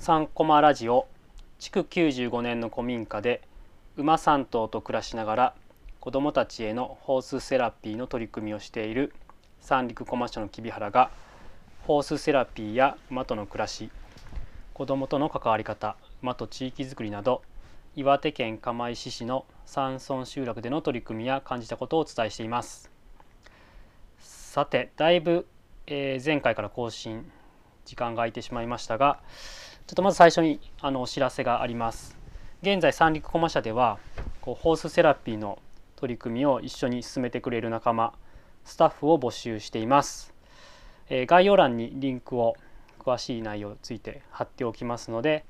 3コマラジオ築95年の古民家で馬3頭と暮らしながら子どもたちへのホースセラピーの取り組みをしている三陸駒署の木原がホースセラピーや馬との暮らし子どもとの関わり方馬と地域づくりなど岩手県釜石市の山村集落での取り組みや感じたことをお伝えしています。さてだいぶ、えー前回から更新時間が空いてしまいましたがちょっとまず最初にあのお知らせがあります現在三陸駒社ではこうホースセラピーの取り組みを一緒に進めてくれる仲間スタッフを募集しています、えー概要欄にリンクを詳しい内容について貼っておきますので、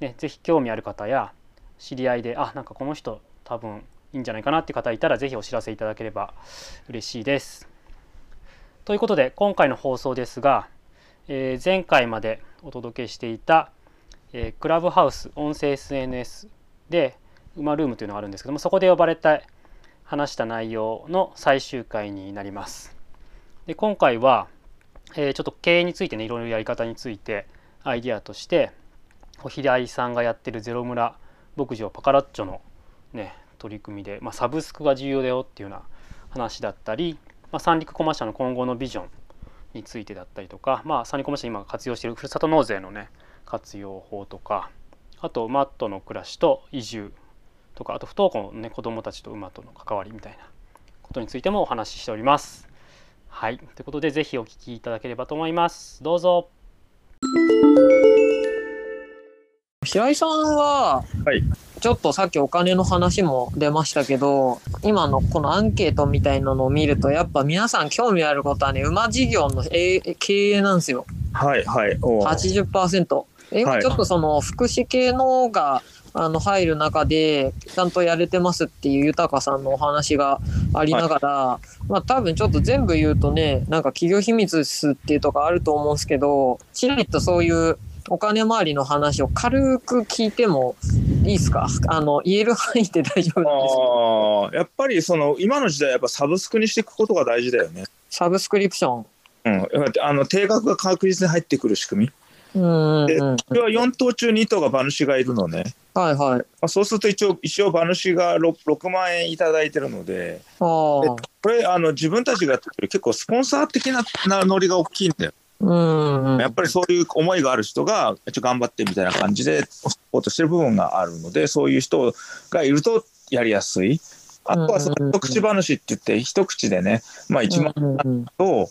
ね、ぜひ興味ある方や知り合いであなんかこの人多分いいんじゃないかなって方いたらぜひお知らせいただければ嬉しいです。ということで今回の放送ですが、えー前回までお届けしていた、えークラブハウス音声 SNS で「馬ルーム」というのがあるんですけどもそこで呼ばれて話した内容の最終回になります。で今回は、えーちょっと経営についてねいろいろやり方についてアイディアとしてこう平井さんがやってるゼロ村牧場パカラッチョのね取り組みで、まあ、サブスクが重要だよっていうような話だったり、まあ、三陸コマ社の今後のビジョンについてだったりとか、まあ、三陸コマ社今活用しているふるさと納税のね活用法とかあとマットの暮らしと移住とかあと不登校の、ね、子どもたちと馬との関わりみたいなことについてもお話ししております。はい、ということでぜひお聞きいただければと思います。どうぞ。平井さんは、はいちょっとさっきお金の話も出ましたけど今のこのアンケートみたいなのを見るとやっぱ皆さん興味あることはね馬事業のえー経営なんですよはいはい。おう80%。え、はいちょっとその福祉系のがあの入る中でちゃんとやれてますっていう豊さんのお話がありながら、まあ多分ちょっと全部言うとねなんか企業秘密ですっていうとこあると思うんですけどちらりとそういうお金回りの話を軽く聞いてもいいですか？あの言える範囲で大丈夫なんですかああ、やっぱりその今の時代やっぱサブスクにしていくことが大事だよね。サブスクリプション。うん、あの定額が確実に入ってくる仕組み。うんうは4頭中2頭が馬主がいるのね。はいはい。まあ、そうすると一応一応馬主が 6, 6万円いただいてるので、ああ。これあの自分たちが結構スポンサー的ななノリが大きいんだよ。うんうん。やっぱりそういう思いがある人が一応頑張ってみたいな感じでサポートしてる部分があるのでそういう人がいるとやりやすい。あとはその一口話って言って一口でね、まあ1万うんうんと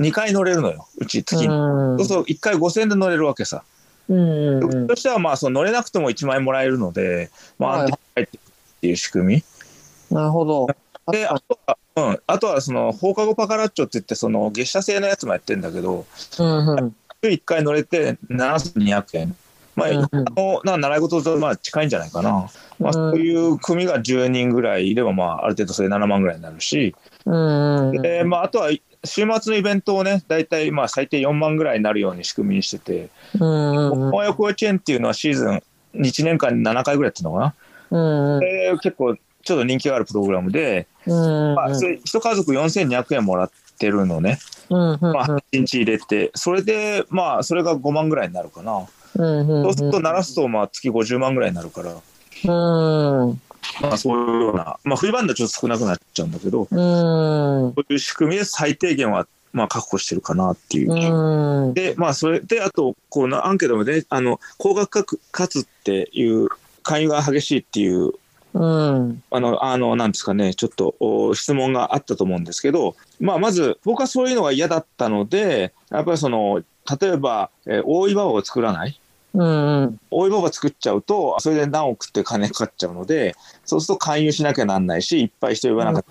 2回乗れるのようち月に。うんそうすると1回5000円で乗れるわけさ。うんうんうんそしてはまあその乗れなくても1万円もらえるので、まあ、はい安定して入ってくるっていう仕組み。なるほど。であとは、うん、あとはその放課後パカラッチョって言ってその月謝制のやつもやってんだけどうんうん。週1回乗れて7200円。まあ、うんうんあのな習い事とまあ近いんじゃないかな、まあ、そういう組が10人ぐらいいれば、まあ、ある程度それ7万ぐらいになるし、うんうん。でまあ、あとは週末のイベントをね大体まあ最低4万ぐらいになるように仕組みにしてて、うんうん親子幼稚園っていうのはシーズン1年間に7回ぐらいやってるのかな、うんうん。で結構ちょっと人気があるプログラムで、うんまあ、それ一家族4200円もらってるのね、まあ、1日入れてそれでまあそれが5万ぐらいになるかな。そうすると鳴らすとまあ月50万ぐらいになるから、うん。まあ、そういうような、まあ、冬場になっと少なくなっちゃうんだけど、うん。そういう仕組みで最低限はまあ確保してるかなっていう。うん。で、まあ、それで、あと、こうな、アンケートもね、あの、高額かつっていう、勧誘が激しいっていう、うん。あの、あの、なんですかね、ちょっとお質問があったと思うんですけど、まあ、まず、僕はそういうのが嫌だったので、やっぱりその、例えば、えー大岩場を作らないうん。大岩場作っちゃうと、それで何億って金かかっちゃうので、そうすると勧誘しなきゃなんないし、いっぱい人呼ばなかっ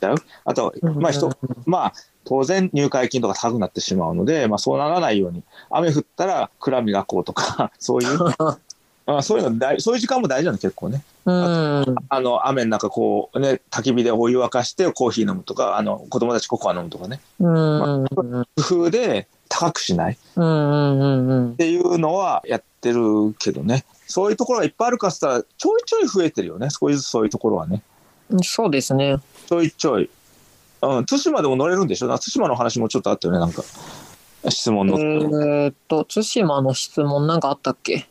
たあと、まあ人、まあ、当然入会金とか高くなってしまうので、まあそうならないように、雨降ったら蔵磨こうとか、そういう、まあそういうの大、そういう時間も大事なの結構ね。うん。あの、雨の中こうね、焚き火でお湯沸かしてコーヒー飲むとか、あの、子供たちココア飲むとかね。うん。工夫で高くしないっ。ていうのはやってるけどね。そういうところがいっぱいあるかっつったら、ちょいちょい増えてるよね。少しずつそういうところはね。そうですね。ちょいちょい。うん、対馬でも乗れるんでしょ？対馬の話もちょっとあったよね、なんか。質問の。えーっと、対馬の質問なんかあったっけ？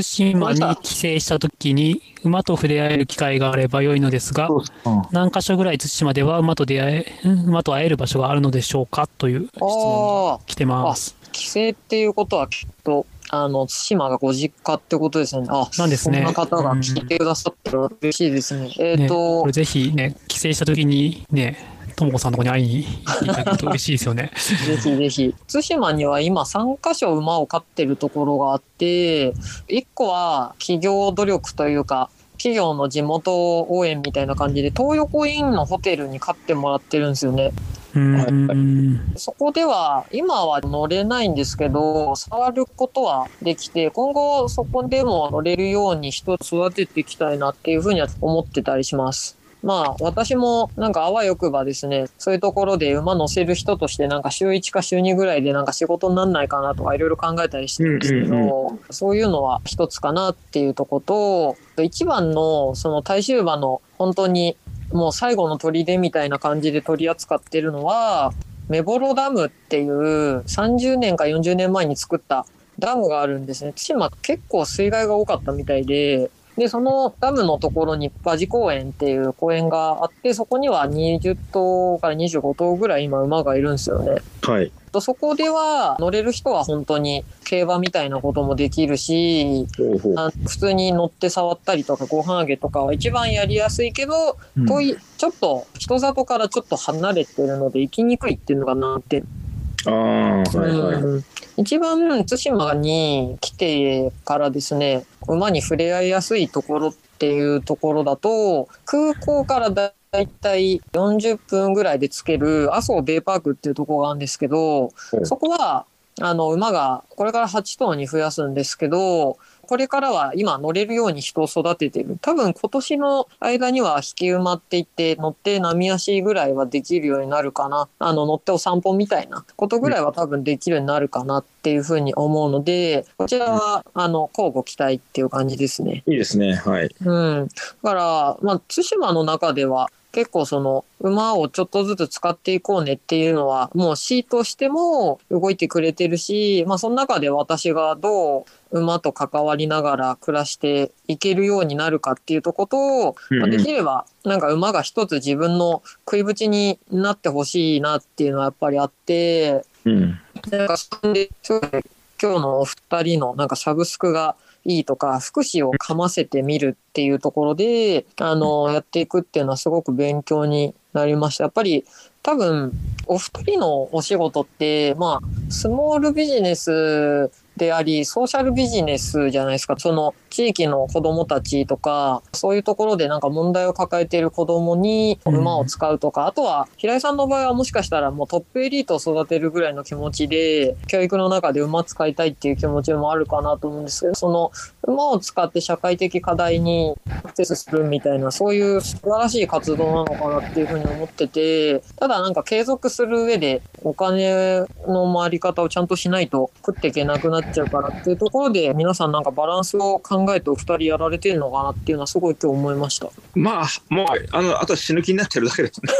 対馬に帰省した時に馬と触れ合える機会があれば良いのですが、うん何箇所ぐらい対馬では馬と出会え、ん馬と会える場所があるのでしょうかという質問ああが、来てます。帰省っていうことはきっと、あの、対馬がご実家ってことですね。あ、なんですねそんな方が聞いてくださってる嬉しいですね。えーっね、と、これぜひね、帰省した時にね、ともこさんのとこに会いに行けると嬉しいですよね。ぜひぜひ。対馬には今3カ所馬を飼ってるところがあって、1個は企業努力というか、企業の地元応援みたいな感じで、東横インのホテルに飼ってもらってるんですよね。そこでは、今は乗れないんですけど、触ることはできて、今後そこでも乗れるように人を育てていきたいなっていうふうには思ってたりします。まあ私もなんかあわよくばですね、そういうところで馬乗せる人としてなんか週1か週2ぐらいでなんか仕事になんないかなとかいろいろ考えたりしてるんですけど、うんそういうのは一つかなっていうとこと、一番のその大衆馬の本当にもう最後の砦みたいな感じで取り扱ってるのは、メボロダムっていう30年か40年前に作ったダムがあるんですね。対馬結構水害が多かったみたいで、で、そのダムのところに馬事公園っていう公園があって、そこには20頭から25頭ぐらい今馬がいるんですよね。はい。とそこでは乗れる人は本当に競馬みたいなこともできるし、普通に乗って触ったりとかご飯あげとかは一番やりやすいけど、うん遠いちょっと人里からちょっと離れてるので行きにくいっていうのかなって、ああ、はいはい。うん一番対馬に来てからですね馬に触れ合いやすいところっていうところだと空港からだいたい40分ぐらいで着ける麻生ベイパークっていうところがあるんですけどうんそこはあの馬がこれから8頭に増やすんですけどこれからは今乗れるように人を育ててる多分今年の間には引き馬って言って乗って波足ぐらいはできるようになるかなあの乗ってお散歩みたいなことぐらいは多分できるようになるかなっていうふうに思うのでこちらはあの交互期待っていう感じですね。いいですね。はい。うん、だから、まあ、対馬の中では結構その馬をちょっとずつ使っていこうねっていうのはもうシートしても動いてくれてるし、まあ、その中で私がどう馬と関わりながら暮らしていけるようになるかっていうとこと、まあ、できればなんか馬が一つ自分の食いぶちになってほしいなっていうのはやっぱりあってうん。なんかそんで今日のお二人のなんかサブスクがいいとか福祉をかませてみるっていうところであのやっていくっていうのはすごく勉強になりました。やっぱり多分お二人のお仕事ってまあスモールビジネスでありソーシャルビジネスじゃないですか。その地域の子どもたちとかそういうところでなんか問題を抱えている子どもに馬を使うとか、あとは平井さんの場合はもしかしたらもうトップエリートを育てるぐらいの気持ちで教育の中で馬使いたいっていう気持ちもあるかなと思うんですけどその馬を使って社会的課題にアクセスするみたいなそういう素晴らしい活動なのかなっていうふうに思っててただなんか継続する上でお金の回り方をちゃんとしないと食っていけなくなっちゃうからっていうところで皆さんなんかバランスを考えてお二人やられてるのかなっていうのはすごい今日思いました。まあ、もう、あの、あとは死ぬ気になってるだけですね。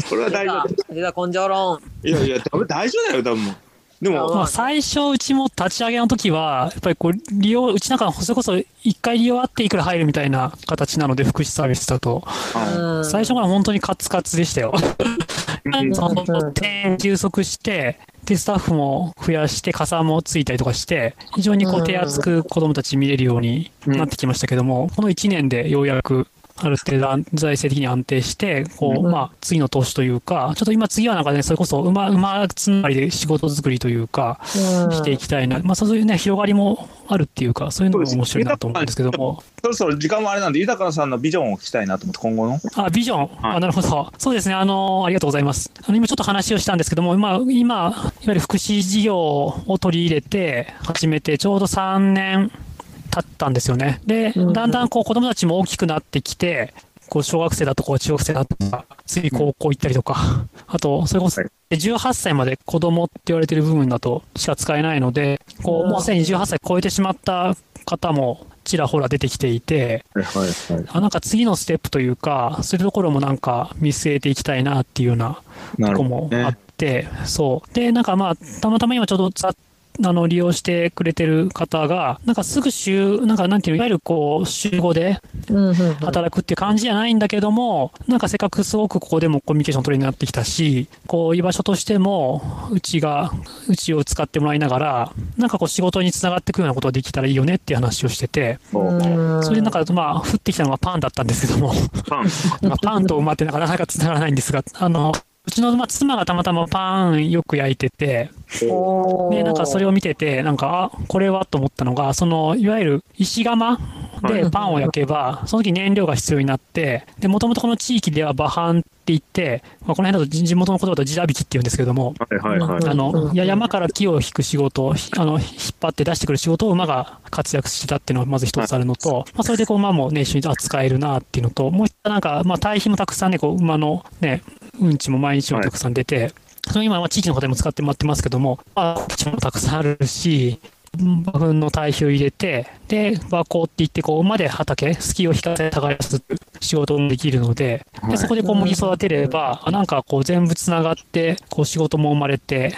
それは大丈夫。出た根性論。いやいや、多分大丈夫だよ、多分。でも、まあ、最初、うちも立ち上げの時は、やっぱりこう、利用、うちなんか、それこそ、一回利用あっていくら入るみたいな形なので、福祉サービスだと。最初から本当にカツカツでしたよ。うん。その点充足して、で、スタッフも増やして、加算もついたりとかして、非常にこうん。う手厚く子供たち見れるようになってきましたけども、この1年でようやく、ある程度安財政的に安定して、こう、うんまあ、次の投資というか、ちょっと今次はなんかね、それこそ馬、馬つながりで仕事作りというか、していきたいな。まあ、そういうね、広がりもあるっていうか、そういうのも面白いなと思うんですけども。そろそろ時間もあれなんで、豊さんのビジョンを聞きたいなと思って、今後の。あ、ビジョン。あ、なるほど。そうですね。あの、ありがとうございます。あの、今ちょっと話をしたんですけども、まあ、今、いわゆる福祉事業を取り入れて、始めて、ちょうど3年経ったんですよね。で、うんだんだんこう子供たちも大きくなってきて、こう小学生だとこう中学生だとか、次高校行ったりとか、あと、それこそはい18歳まで子供って言われてる部分だとしか使えないので、こう、もうすでに18歳超えてしまった方もちらほら出てきていて。あなんか次のステップというか、そういうところもなんか見据えていきたいなっていうようなとこもあっ。て、そう。で、なんかまあ、たまたま今ちょうど使っあの、利用してくれてる方が、なんかすぐ週、なんかなんていうの、いわゆるこう、週5で働くっていう感じじゃないんだけども、なんかせっかくすごくここでもコミュニケーション取れるようになってきたし、こう、居場所としても、うちが、うちを使ってもらいながら、なんかこう仕事につながっていくようなことができたらいいよねっていう話をしてて、うん。それでなんかまあ、降ってきたのがパンだったんですけども、パン。まあパンと馬ってなかなかつながらないんですが、あの、うちのまあ妻がたまたまパンよく焼いてて、で、なんかそれを見てて、なんか、あ、これはと思ったのが、その、いわゆる石窯でパンを焼けば、その時燃料が必要になって、で、もともとこの地域では馬飯って言って、まあ、この辺だと地地元の言葉だと地ダビキって言うんですけども、はいはいはい。あのう、んいや山から木を引く仕事、ひあの、引っ張って出してくる仕事を馬が活躍してたっていうのがまず一つあるのと、まあ、それでこう馬もね、一緒に扱えるなっていうのと、もう一つなんか、まあ、堆肥もたくさんね、こう、馬のね、うんちも毎日もたくさん出て、その今は地域の方でも使ってもらってますけども、まあ、地もたくさんあるし、馬糞の堆肥を入れて、で、馬耕って言って、こう、馬で畑、スキーを引かせて耕す仕事もできるので、で、そこで小麦育てれば、あなんかこう全部つながって、こう仕事も生まれて、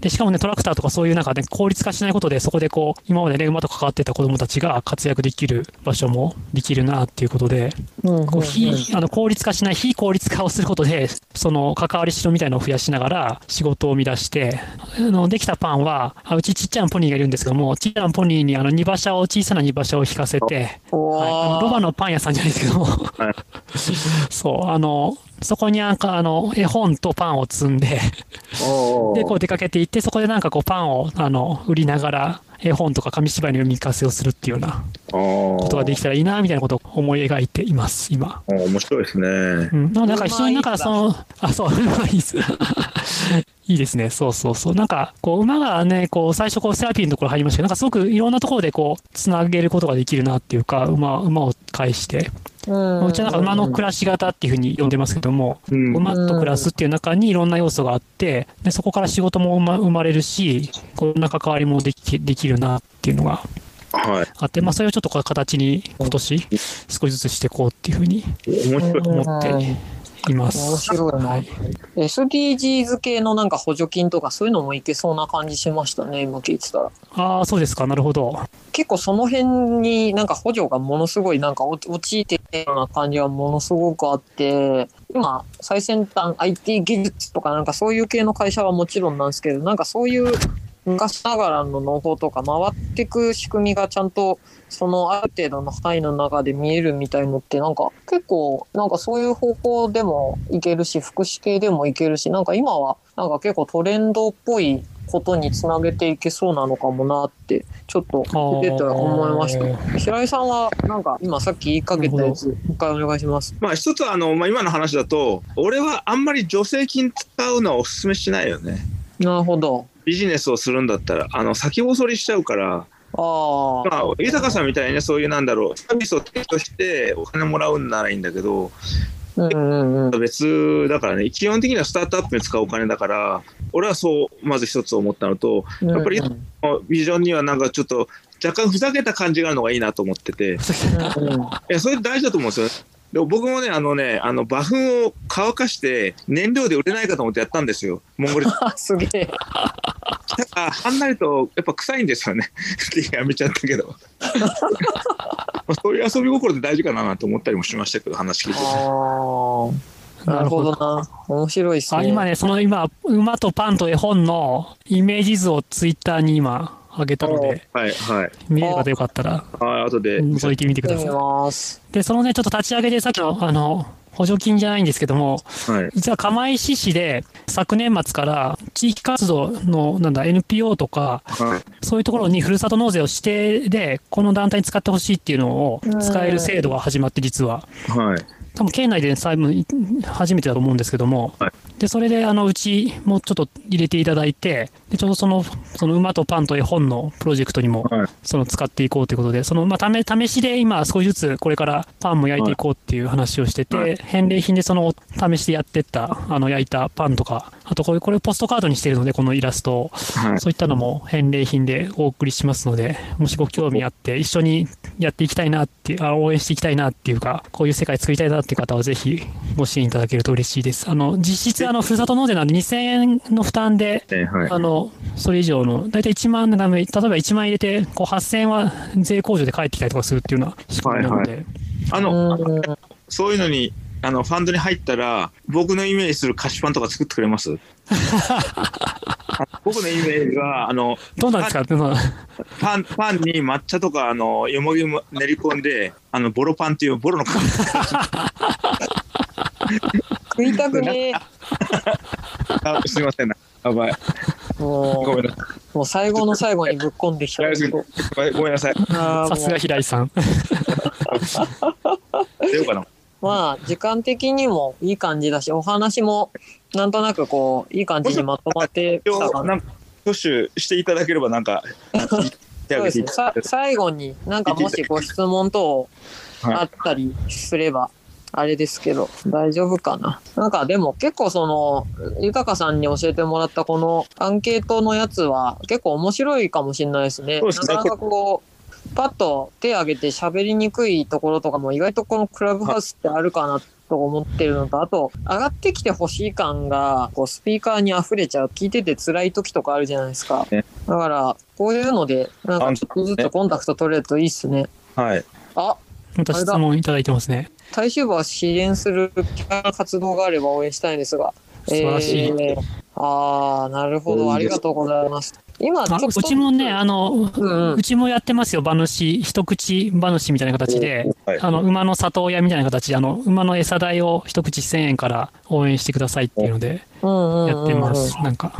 で、しかもね、トラクターとかそういうなんかね、効率化しないことで、そこでこう、今までね、馬と関わってた子供たちが活躍できる場所もできるなっていうことで、うんこう、非、あの、効率化しない、非効率化をすることで、その、関わりしろみたいなのを増やしながら、仕事を生み出して、あの、できたパンは、あうちちっちゃなポニーがいるんですけども、ちっちゃなポニーに、あの、荷馬車を、小さな荷馬車を引かせて、はい、あのロバのパン屋さんじゃないですけども、そう、あの、そこになんか、あの、絵本とパンを積んで、で、こう出かけていって、そこでなんかこうパンを、あの、売りながら、絵本とか紙芝居の読み聞かせをするっていうようなことができたらいいな、みたいなことを思い描いています、今。面白いですねう。ん。なんか一緒になんかその、あ、そう、馬いいです。いいですね。そうそうそう。なんか、こう、馬がね、こう、最初こう、セラピーのところ入りましたけど、なんかすごくいろんなところでこう、つなげることができるなっていうか、馬、馬を介して。うんうちはなんか馬の暮らし方っていうふうに呼んでますけども、うん馬と暮らすっていう中にいろんな要素があって、でそこから仕事も生ま生まれるし、こんな関わりもできできるなっていうのがはい。あって、まあ、それをちょっとこう形に今年少しずつしていこうっていうふうに面白い。思っています。面白いなはい SDGs 系のなんか補助金とかそういうのもいけそうな感じしましたね、今聞いてたら。ああ、そうですか、なるほど。結構その辺になんか補助がものすごいなんか落陥ってるような感じがものすごくあって、今最先端 IT 技術とかなんかそういう系の会社はもちろんなんですけど、なんかそういう昔ながらのノウハウとか回ってく仕組みがちゃんとそのある程度の範囲の中で見えるみたいのってなんか結構なんかそういう方向でもいけるし福祉系でもいけるしなんか今はなんか結構トレンドっぽいことにつなげていけそうなのかもなってちょっと聞いてて思いました。平井さんはなんか今さっき言いかけたやつ一回お願いします。まあ一つはあの、まあ、今の話だと俺はあんまり助成金使うのはお勧めしないよねなるほど。ビジネスをするんだったらあの先細りしちゃうから、ああ。まあ、豊さんみたいにねそういうなんだろうサービスを提供してお金もらうんならいいんだけどうんうんうん。別だからね基本的にはスタートアップに使うお金だから俺はそうまず一つ思ったのとやっぱりビジョンにはなんかちょっと若干ふざけた感じがあるのがいいなと思っててうんいやそれ大事だと思うんですよでも僕もねあのねあの馬糞を乾かして燃料で売れないかと思ってやったんですよモンゴルあ すげえ。ただはんなりとやっぱ臭いんですよね やめちゃったけど まあそういう遊び心って大事かななんて思ったりもしましたけど話聞いててああ。なるほどな。面白いですね。あ今ね、その今、馬とパンと絵本のイメージ図をツイッターに今上げたので、はいはい。見える方よかったらあ後で、覗いてみてください。で、そのね、ちょっと立ち上げでさっきの、あの、補助金じゃないんですけども、はい。実は釜石市で昨年末から地域活動の、なんだ、NPO とか、はい。そういうところにふるさと納税を指定で、この団体に使ってほしいっていうのを使える制度が始まって、実は。はい多分県内で最後初めてだと思うんですけども、はい。でそれであのうちもちょっと入れていただいてでちょうどそのその馬とパンと絵本のプロジェクトにもはい。その使っていこうということでその、まあ、試試しで今少しずつこれからパンも焼いていこうっていう話をしてて、はい。返礼品でその試しでやってったあの焼いたパンとかあとこれこれポストカードにしてるのでこのイラストを。はい。そういったのも返礼品でお送りしますので、もしご興味あって、一緒にやっていきたいなってあ応援していきたいなっていうか、こういう世界作りたいなっていう方は、ぜひご支援いただけると嬉しいです。あの、実質あの、ふるさと納税なんで2000円の負担で、ねはい。あの、それ以上の、だいたい1万のため、例えば1万円入れて、こう8000円は税控除で返ってきたりとかするっていうような仕組みなので、あの、うん。そういうのに、あの、ファンドに入ったら、僕のイメージする菓子パンとか作ってくれます？あ 僕のイメージは、あの、どうなんですかパン、パンに抹茶とか、あの、よもぎも練り込んで、あの、ボロパンっていう、ボロのパン。食いたくねあすみませんな。やばい。え。もう、ごめんなさもう最後の最後にぶっこんできた。い。ごめんなさい。さすが平井さん。出ようかな？まあ、時間的にもいい感じだし、お話もなんとなくこう、いい感じにまとまってきたかな。なんか、挙手していただければ、なんか、手そうですね最後になんかもしご質問等あったりすれば、あれですけど、大丈夫かな。なんかでも結構その、豊さんに教えてもらったこのアンケートのやつは結構面白いかもしれないですね。すねなかなかこう、パッと手挙げて喋りにくいところとかも意外とこのクラブハウスってあるかなと思ってるのと、あと、上がってきてほしい感が、こう、スピーカーに溢れちゃう。聞いてて辛い時とかあるじゃないですか。ねだから、こういうので、なんかちょっとずつコンタクト取れるといいっすね。はい。あ、また質問いただいてますね。体臭部は支援する活動があれば応援したいんですが。素晴らしいえーああ、なるほど。ありがとうございます。今、ち。うちもね、あの、うんうちもやってますよ、馬主、一口馬主みたいな形で、はい。あの、馬の里親みたいな形で、あの、馬の餌代を一口1000円から応援してくださいっていうので、やってます。なんか、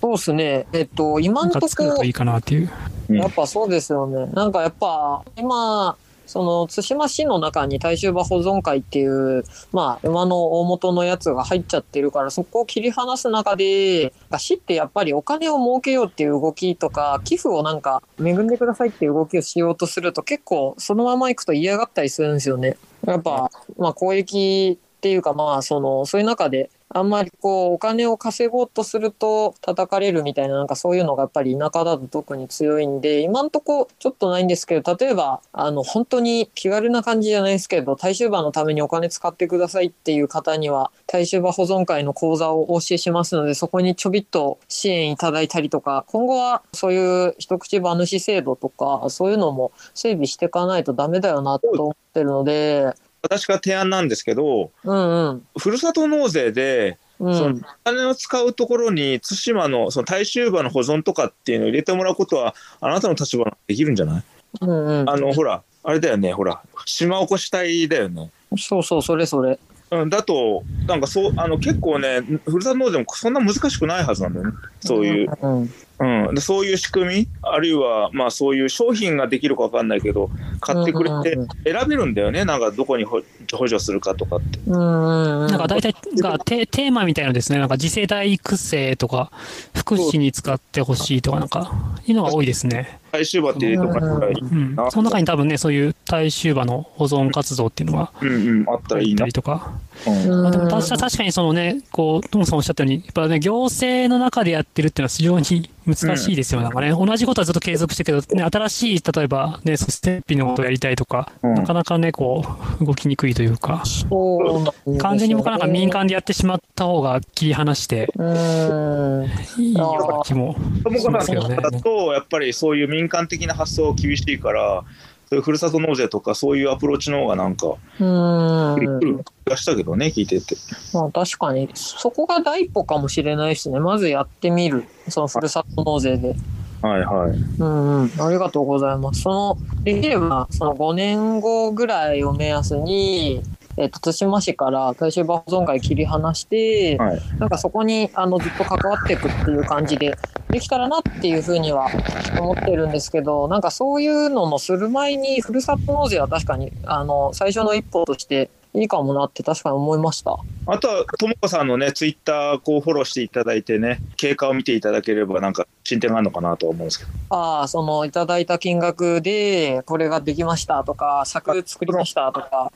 そうですね。えっと、今のとこ作るといいかなっていう。うんやっぱそうですよね。なんかやっぱ、今、その、対馬市の中に大衆馬保存会っていう、まあ、馬の大元のやつが入っちゃってるから、そこを切り離す中で、市ってやっぱりお金を儲けようっていう動きとか、寄付をなんか、恵んでくださいっていう動きをしようとすると、結構、そのまま行くと嫌がったりするんですよね。やっぱ、まあ、公益っていうか、まあ、その、そういう中で、あんまりこう、お金を稼ごうとすると叩かれるみたいな、なんかそういうのがやっぱり田舎だと特に強いんで、今んとこちょっとないんですけど、例えば、あの、本当に気軽な感じじゃないですけど、大衆馬のためにお金使ってくださいっていう方には、大衆馬保存会の講座をお教えしますので、そこにちょびっと支援いただいたりとか、今後はそういう一口馬主制度とか、そういうのも整備していかないとダメだよなと思ってるので、私が提案なんですけど、うんうん。ふるさと納税で、うん、そのお金を使うところに対馬のその大衆馬の保存とかっていうのを入れてもらうことはあなたの立場ならできるんじゃない？うんうん。あのほらあれだよねほら島おこし隊だよね。そうそう、それそれ。うん、だとなんかそうあの結構ねふるさと納税もそんな難しくないはずなんだよねそういう、うん。うん、でそういう仕組みあるいはまあそういう商品ができるかわかんないけど買ってくれてうん選べるんだよねなんかどこに補補助するかとかって。うんうん。なんか大体がテテーマみたいなのですね、なんか次世代育成とか、福祉に使ってほしいとか、なんか、いうのが多いですね。大衆馬って入れてもらったらいいうんな。その中に多分ね、そういう大衆馬の保存活動っていうのがうんうんあったらいいな。とか。まあ、でも確か確かにそのね、こう、トムさんおっしゃったように、やっぱね、行政の中でやってるっていうのは非常に難しいですよ、なんかね。同じことはずっと継続してるけど、ね、新しい、例えばね、ステッピのことをやりたいとか、うんなかなかね、こう、動きにくいというか、そう完全に僕はなんか民間でやってしまった方が切り離してうん。いいような気もしますよね。さんだとやっぱりそういう民間的な発想厳しいからそういうふるさと納税とかそういうアプローチの方がなんかうん。来る気がしたけどね聞いててまあ確かに、そこが第一歩かもしれないですね。まずやってみる。そのふるさと納税で。はいはいうんうん。ありがとうございます。その、できれば、その5年後ぐらいを目安に、えっ、と、対馬市から大衆馬保存会切り離して、はいなんかそこに、あの、ずっと関わっていくっていう感じで、できたらなっていうふうには思ってるんですけど、なんかそういうののする前に、ふるさと納税は確かに、あの、最初の一歩としていいかもなって確かに思いました。あとは友子さんのねツイッターこうフォローしていただいてね経過を見ていただければなんか進展があるのかなとは思うんですけどああ、その、いただいた金額で、これができましたとか、作作りましたとか、あ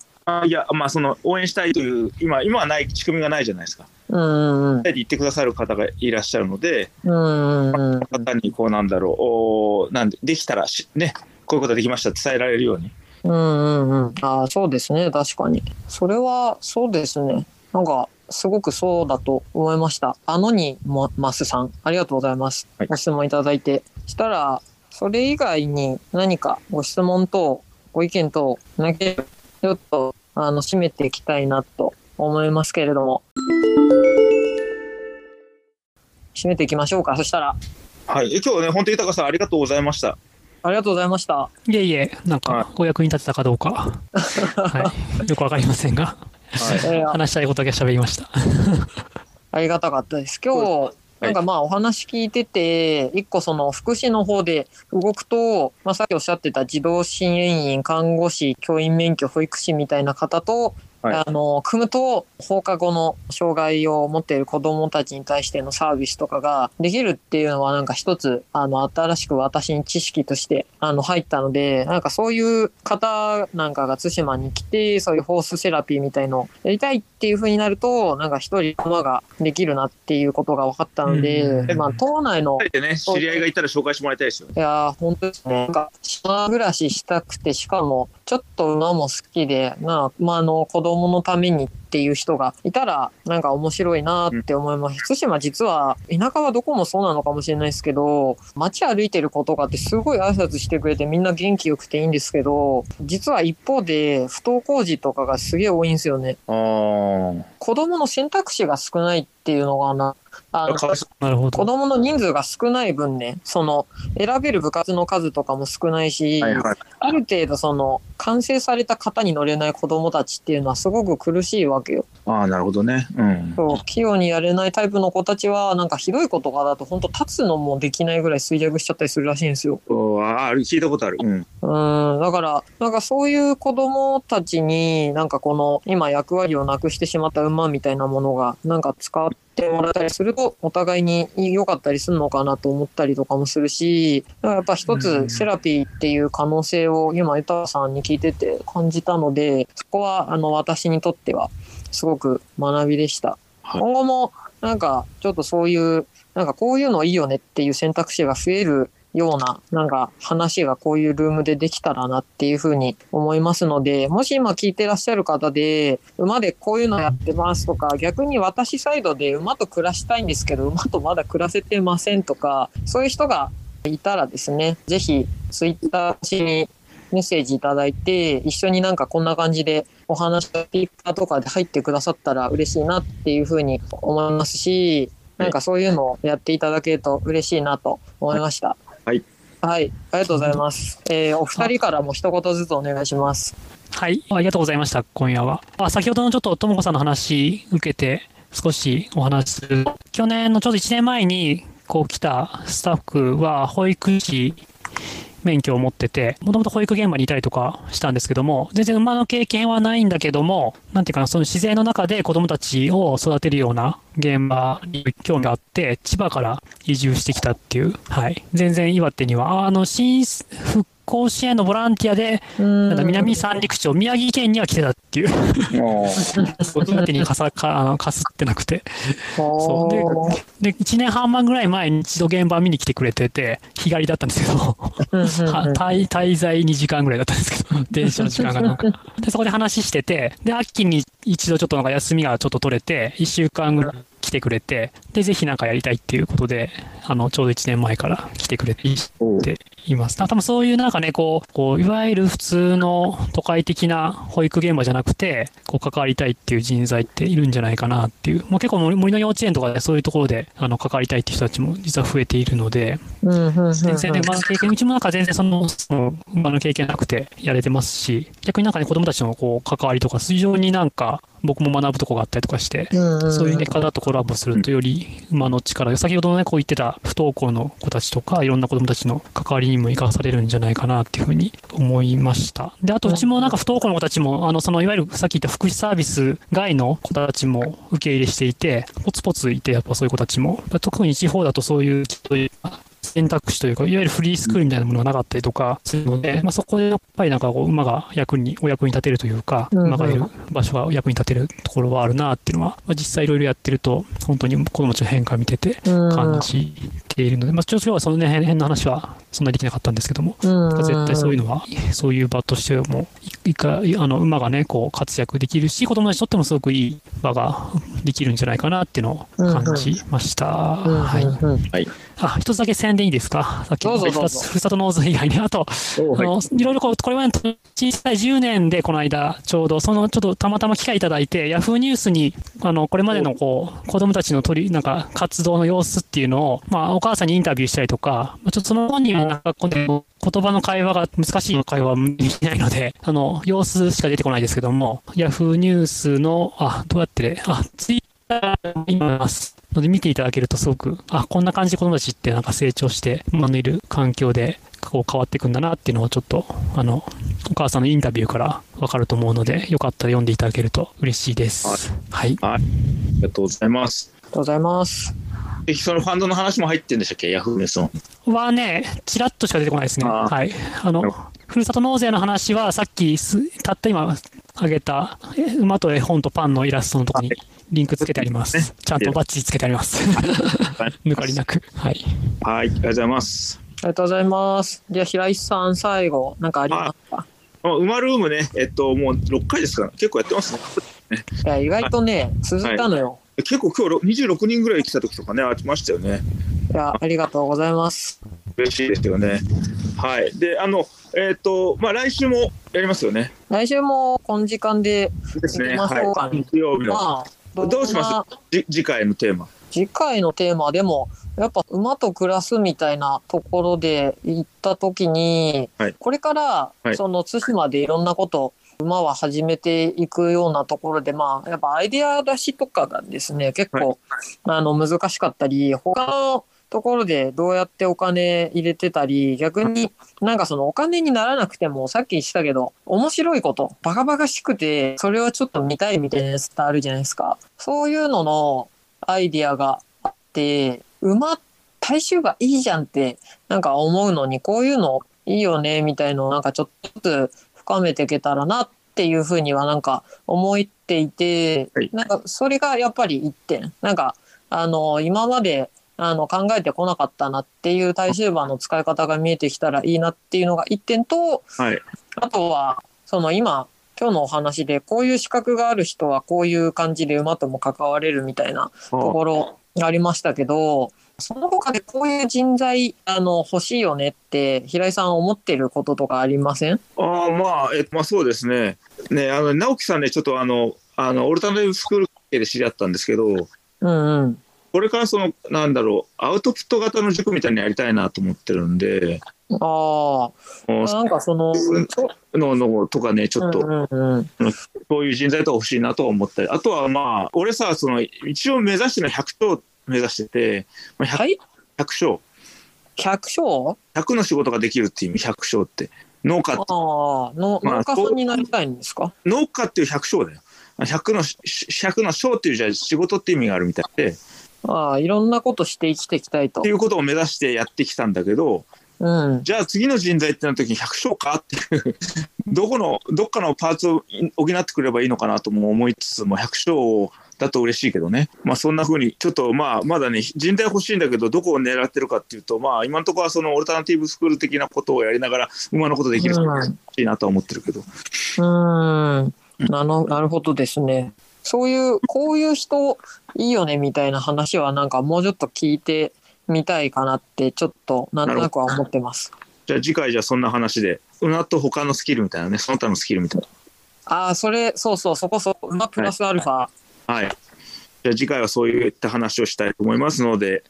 いやまあその応援したいという今今はない仕組みがないじゃないですかうんうんうん。言ってくださる方がいらっしゃるのでうん。方にこうなんだろうおなんでできたらしねこういうことができました伝えられるようにうんうんうん。ああ、そうですね。確かに。それは、そうですね。なんか、すごくそうだと思いました。あのにもマスさん、ありがとうございます。はいご質問いただいて。したら、それ以外に何かご質問等、ご意見等、なければちょっと、あの、締めていきたいなと思いますけれども。締めていきましょうか。そしたら、はい。え今日はね、本当豊さんありがとうございました。ありがとうございました。いえいえ、なんはいか、お役に立てたかどうか、はい、よくわかりませんが、はい。えー話したいことだけ喋りました。ありがたかったです。今日、なんかまあお話聞いてて、一個その福祉の方で動くと、まあさっきおっしゃってた児童支援員、看護師、教員免許、保育士みたいな方と、はいあの、組むと放課後の障害を持っている子供たちに対してのサービスとかができるっていうのはなんか一つ、あの、新しく私に知識として、あの、入ったので、なんかそういう方なんかが対馬に来て、そういうホースセラピーみたいのをやりたいっていう風になると、なんか一人駒ができるなっていうことが分かったので、うんまあ、島内のでね、知り合いがいたら紹介してもらいたいですよね。いやー、本当ですね。なんか、島暮らししたくて、しかも、ちょっと馬も好きで、なまあ、あの、子供のためにっていう人がいたら、なんか面白いなって思います。対馬実は、田舎はどこもそうなのかもしれないですけど、街歩いてる子とかってすごい挨拶してくれてみんな元気よくていいんですけど、実は一方で、不登校児とかがすげえ多いんですよね。子供の選択肢が少ないっていうのがな、あのなるほど。子供の人数が少ない分ね、その選べる部活の数とかも少ないし、うはいはい。ある程度その完成された型に乗れない子供たちっていうのはすごく苦しいわけよ。ああ、なるほどね。うん。そう器用にやれないタイプの子たちはなんかひどい子とかだと本当立つのもできないぐらい衰弱しちゃったりするらしいんですよ。あ、聞いたことある。うん。うん、だから、なんかそういう子供たちに、なんかこの今役割をなくしてしまった馬みたいなものが、なんか使ってもらったりすると、お互いに良かったりするのかなと思ったりとかもするし、だからやっぱ一うんつセラピーっていう可能性を今、豊さんに聞いてて感じたので、そこはあの私にとってはすごく学びでした。はい今後もなんかちょっとそういう、なんかこういうのいいよねっていう選択肢が増えるような、なんか話がこういうルームでできたらなっていうふうに思いますので、もし今聞いてらっしゃる方で、馬でこういうのやってますとか、逆に私サイドで馬と暮らしたいんですけど、馬とまだ暮らせてませんとか、そういう人がいたらですね、ぜひツイッターにメッセージいただいて、一緒になんかこんな感じでお話がピーカーとかで入ってくださったら嬉しいなっていうふうに思いますし、なんかそういうのをやっていただけると嬉しいなと思いました。はい。はい、ありがとうございます。えーお二人からも一言ずつお願いします。はい、ありがとうございました、今夜は。あ先ほどのちょっとともこさんの話受けて、少しお話しする。去年のちょうど1年前に、こう来たスタッフは保育士免許を持ってて、もともと保育現場にいたりとかしたんですけども、全然馬の経験はないんだけども、なんていうかな、その自然の中で子供たちを育てるような現場に興味があって、千葉から移住してきたっていう、はい。全然岩手には、あの、新復興支援のボランティアで、なんだ南三陸町、宮城県には来てたっていう、岩手にかさかあのかすってなくて、そう。でで、1年半前ぐらい前に一度現場見に来てくれてて、日帰りだったんですけど、は滞滞在2時間ぐらいだったんですけど、電車の時間がなんか。で、そこで話してて、で、秋に一度ちょっとなんか休みがちょっと取れて、1週間ぐらい来てくれて、で、ぜひなんかやりたいっていうことで、あの、ちょうど1年前から来てくれています。多分そういうなんかね、こう、こう、いわゆる普通の都会的な保育現場じゃなくて、こう、関わりたいっていう人材っているんじゃないかなっていう。もう結構森森の幼稚園とかでそういうところで、あの、関わりたいっていう人たちも実は増えているので、全然ね、馬の経験、うちもなんか全然その、その馬の経験なくてやれてますし、逆になんかね、子供たちのこう、関わりとか、非常になんか、僕も学ぶとこがあったりとかして、そういうね、方とコラボするとより馬の力、先ほどのね、こう言ってた不登校の子たちとか、いろんな子供たちの関わりにも生かされるんじゃないかなっていうふうに思いました。で、あとうちもなんか不登校の子たちも、あの、そのいわゆるさっき言った福祉サービス外の子たちも受け入れしていて、ポツポツいて、やっぱそういう子たちも、特に地方だとそういう、そういう選択肢というか、いわゆるフリースクールみたいなものがなかったりとかするので、まあ、そこでやっぱりなんかこう馬が役に、お役に立てるというか、馬がいる場所が役に立てるところはあるなっていうのは、まあ、実際いろいろやってると、本当に子供たちの変化を見ててうん。感じているので、まあ、ちょっと今日はそのね辺の話はそんなにできなかったんですけども、うん。絶対そういうのは、そういう場としても、いいかあの馬がね、こう活躍できるし、子供たちにとってもすごくいい場ができるんじゃないかなっていうのを感じました。はい。あ、一つだけ宣伝いいですかさっきのふるさと納税以外に、あと、あの、いろいろこう、これまで小さい10年でこの間、ちょうど、その、ちょっとたまたま機会いただいて、ヤフーニュースに、あの、これまでのこう、子供たちの取り、なんか、活動の様子っていうのを、まあ、お母さんにインタビューしたりとか、ちょっとその本にはなんか、この言葉の会話が、難しい会話はできないので、あの、様子しか出てこないですけども、ヤフーニュースの、あ、どうやって、あ、ツイッターにいます。ので見ていただけるとすごく、あ、こんな感じで子供たちってなんか成長して、馬のいる環境でこう変わっていくんだなっていうのをちょっと、あの、お母さんのインタビューからわかると思うので、よかったら読んでいただけると嬉しいです。はい。ありがとうございます。ありがとうございます。でそのファンドの話も入ってんでしたっけ？ヤフーメソン。はね、ちらっとしか出てこないですね。はい。あのふるさと納税の話は、さっきす、たった今、あげた、え馬と絵本とパンのイラストのところにリンクつけてあります。ちゃんとバッチリつけてあります。抜かりなく。はい。はい、ありがとうございます。ありがとうございます。じゃあ、平井さん、最後、なんかありますか？あ馬ルームね、えっと、もう6回ですから、結構やってますね。いや、意外とね、続いたのよ。結構今日26人ぐらい来た時とかね、ありましたよね。いや、ありがとうございます。嬉しいですよね。はい。で、あの、えっ、と、まあ来週もやりますよね。来週もこの時間で、ですね。はい。日曜日の。まあ、どうします？じ次回のテーマ。次回のテーマでも、やっぱ馬と暮らすみたいなところで行った時に、はいこれからはいその対馬でいろんなこと馬は始めていくようなところでまあやっぱアイデア出しとかがですね結構、あの難しかったり他のところでどうやってお金入れてたり逆になんかそのお金にならなくてもさっき言ったけど面白いことバカバカしくてそれをちょっと見たいみたいなやつってあるじゃないですか。そういうののアイディアがあって馬大衆がいいじゃんってなんか思うのにこういうのいいよねみたいのをなんかちょっとずつ深めていけたらなっていうふうにはなんか思っていて、はいなんかそれがやっぱり一点なんかあの今まであの考えてこなかったなっていう大衆馬の使い方が見えてきたらいいなっていうのが一点とはい。あとはその今今日のお話でこういう資格がある人はこういう感じで馬とも関われるみたいなところがありましたけどその他でこういう人材あの欲しいよねって平井さん思ってることとかありません？ああ、まあ、えまあそうですね。ね、あの、直樹さんね、ちょっとあの、あの、オルタナティブスクールで知り合ったんですけど、うんうん。これからその、なんだろう、アウトプット型の塾みたいにやりたいなと思ってるんで、あもあ、うなんかその、ののとかね、ちょっと、うんうんうん、そういう人材とか欲しいなとは思ったり、あとはまあ、俺さ、その、一応目指してるのは100勝目指してて、まあ、100, はい100勝。百姓？100の仕事ができるっていう意味、100勝って。農家あまあ農家さんになりたいんですか？農家っていう百姓だよ。100の、100の章っていうじゃ仕事っていう意味があるみたいで、っああ、いろんなことして生きていきたいとてい。うことを目指してやってきたんだけど、うん。じゃあ次の人材ってなった時に百姓かっていう、どこの、どっかのパーツを補ってくればいいのかなとも思いつつも、百姓だと嬉しいけどね。まあそんな風に、ちょっとまあまだね、人材欲しいんだけど、どこを狙ってるかっていうと、まあ今のところはそのオルタナティブスクール的なことをやりながら、馬のことできると欲しいなとは思ってるけど。うん。なのなるほどですね。そういう、こういう人いいよねみたいな話はなんかもうちょっと聞いてみたいかなってちょっとなんとなくは思ってます。じゃあ次回じゃあそんな話で、馬と他のスキルみたいなね、その他のスキルみたいな。ああ、それ、そうそう、そこそこ、馬プラスアルファ。はい。じゃあ次回はそういった話をしたいと思いますので、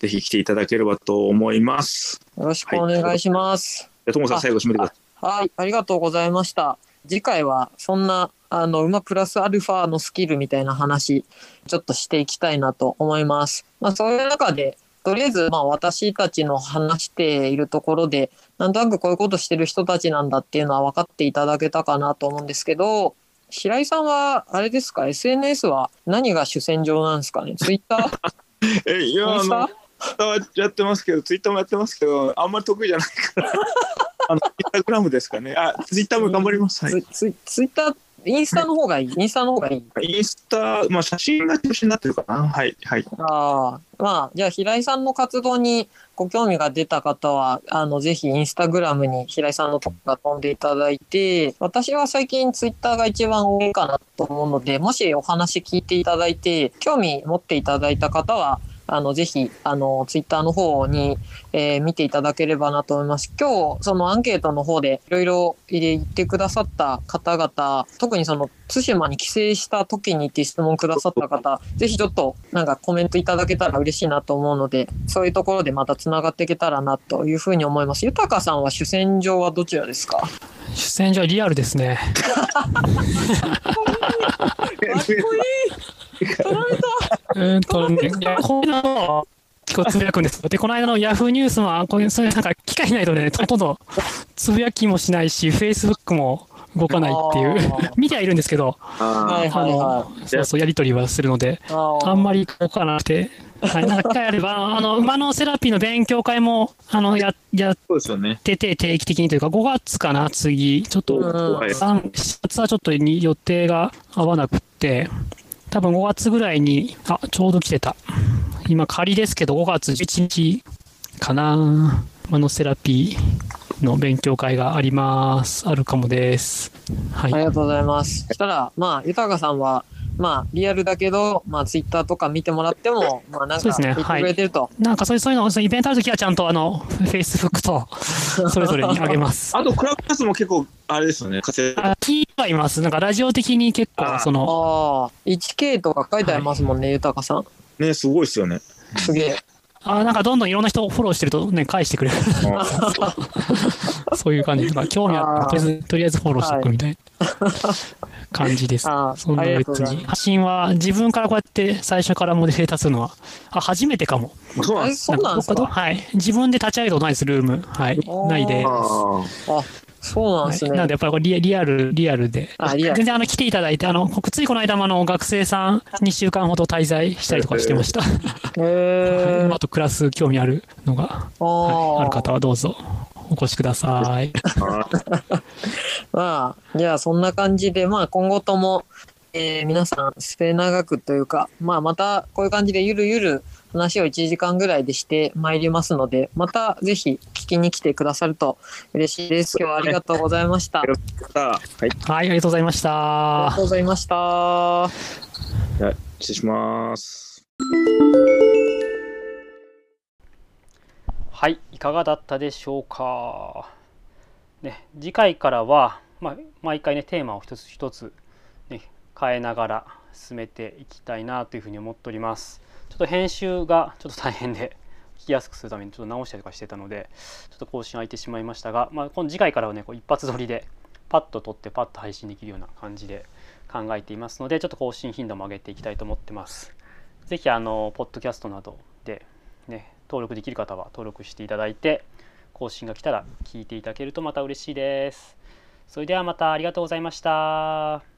ぜひ来ていただければと思います。よろしくお願いします。じゃあ、ともさんあ最後締めてください。はい、ありがとうございました。次回はそんなあの馬プラスアルファのスキルみたいな話ちょっとしていきたいなと思います。まあそういう中でとりあえずまあ私たちの話しているところでなんとなくこういうことしてる人たちなんだっていうのは分かっていただけたかなと思うんですけど白井さんはあれですか？SNS は何が主戦場なんですかね？ツイッター？え、いや、あのやってますけど、ツイッターもやってますけど、あんまり得意じゃないから。あの、インスタグラムですかね。あ、ツイッターも頑張ります。はい。ツイツイッター、インスタの方がいい。インスタの方がいい。インスタ、まあ写真が中心になってるかな。はい、はい。ああ、まあ、じゃあ平井さんの活動にご興味が出た方は、あの、ぜひインスタグラムに平井さんのとこが飛んでいただいて、私は最近ツイッターが一番多いかなと思うので、もしお話聞いていただいて、興味持っていただいた方は、あの、ぜひ、あの、ツイッターの方に、えー見ていただければなと思います。今日、そのアンケートの方でいろいろ言ってくださった方々、特にその、対馬に帰省した時にって質問くださった方、ぜひちょっと、なんかコメントいただけたら嬉しいなと思うので、そういうところでまた繋がっていけたらなというふうに思います。豊さんは主戦場はどちらですか？主戦場はリアルですね。かっこいい 取られたうんとね、いやこの間の結構つぶやくんです。で、この間のヤフーニュースは、こういう、そういうなんか機会ないとね、ほとんどつぶやきもしないし、フェイスブックも動かないっていう、見てはいるんですけど、はいはいはそうそう、やりとりはするので、あんまり動かなくて、はい、なんか機会あれば、あの、馬のセラピーの勉強会も、あの、や、やっ。てて、定期的にというか、5月かな、次。ちょっと、3 7月はちょっとに予定が合わなくて、多分5月ぐらいに、あ、ちょうど来てた。今仮ですけど、5月11日かな。マノセラピーの勉強会があります。あるかもです。はい。ありがとうございます。そしたら、まあ、豊さんは、まあ、リアルだけど、まあ、ツイッターとか見てもらっても、まあ、なんか、そうですね言ってくれてると。なんかそういうそういうの、イベントあるときはちゃんとあの、Facebook と、それぞれにあげます。あと、クラブハウスも結構、あれですよね。活躍はいます。なんかラジオ的に結構、あその、ああ、1K とか書いてありますもんね、豊さん。ね、すごいですよね。すげえ。あなんかどんどんいろんな人をフォローしてるとね、返してくれる。そういう感じ。まあ、興味あったらとりあえず、とりあえずフォローしておくみたいな感じです。あそんなありがとう別に。ございま発信は自分からこうやって最初からモデレーターするのは、あ、初めてかも。え、そうなんです。か？かはい。自分で立ち上げたことないです、ルーム。はいないでああ、そうなんですね。はいなんでやっぱりこれリリアル、リアルで。あリアル全然あの来ていただいて、あの、僕ついこの間もあの学生さん2週間ほど滞在したりとかしてました。へえあ。とクラス興味あるのが、はい、あある方はどうぞお越しください。あ まあ、じゃあそんな感じで、まあ今後とも、えー皆さん末永くというか、まあまたこういう感じでゆるゆる話を1時間ぐらいでしてまいりますので、またぜひ聞きに来てくださると嬉しいです。今日はありがとうございました。ありはい。はい、ありがとうございましたがとう。ございました。じゃあ失礼します。はい、いかがだったでしょうか。ね、次回からは、まあ、毎回ねテーマを一つ一つ、ね、変えながら進めていきたいなというふうに思っております。ちょっと編集がちょっと大変で聞きやすくするためにちょっと直したりとかしてたのでちょっと更新空いてしまいましたが、まあ、この次回からはねこう一発撮りでパッと撮ってパッと配信できるような感じで考えていますのでちょっと更新頻度も上げていきたいと思ってます。ぜひあのポッドキャストなどでね登録できる方は登録していただいて更新が来たら聞いていただけるとまた嬉しいです。それではまたありがとうございました。